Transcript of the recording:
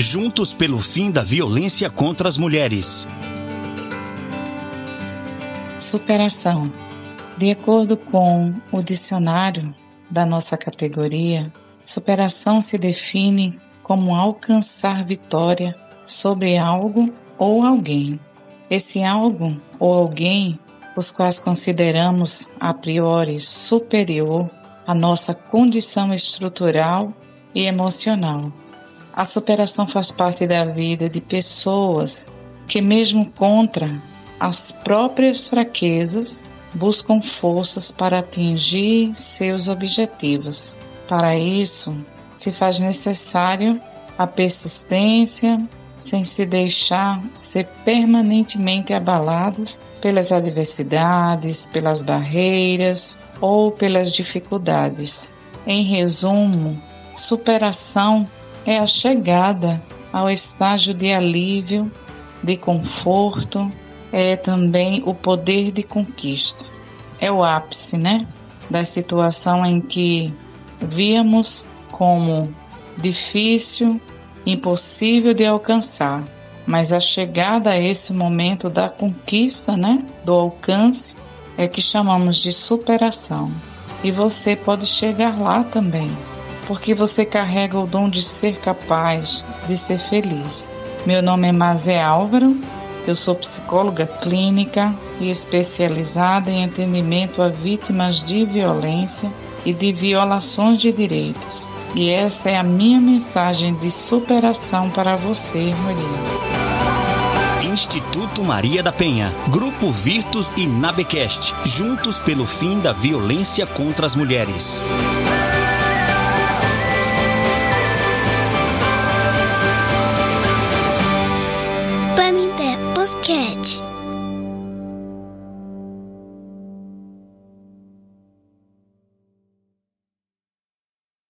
Juntos pelo fim da violência contra as mulheres. Superação. De acordo com o dicionário da nossa categoria, superação se define como alcançar vitória sobre algo ou alguém. Esse algo ou alguém, os quais consideramos a priori superior à nossa condição estrutural e emocional. A superação faz parte da vida de pessoas que, mesmo contra as próprias fraquezas, buscam forças para atingir seus objetivos. Para isso, se faz necessário a persistência, sem se deixar ser permanentemente abalados pelas adversidades, pelas barreiras ou pelas dificuldades. Em resumo, superação é a chegada ao estágio de alívio, de conforto, é também o poder de conquista. É o ápice, né? Da situação em que víamos como difícil, impossível de alcançar. Mas a chegada a esse momento da conquista, né? Do alcance, é que chamamos de superação. E você pode chegar lá também, porque você carrega o dom de ser capaz de ser feliz. Meu nome é Mazé Álvaro eu sou psicóloga clínica e especializada em atendimento a vítimas de violência e de violações de direitos. E essa é a minha mensagem de superação para você, mulher. Instituto Maria da Penha, Grupo Virtus e Nabecast, juntos pelo fim da violência contra as mulheres. Bible catch.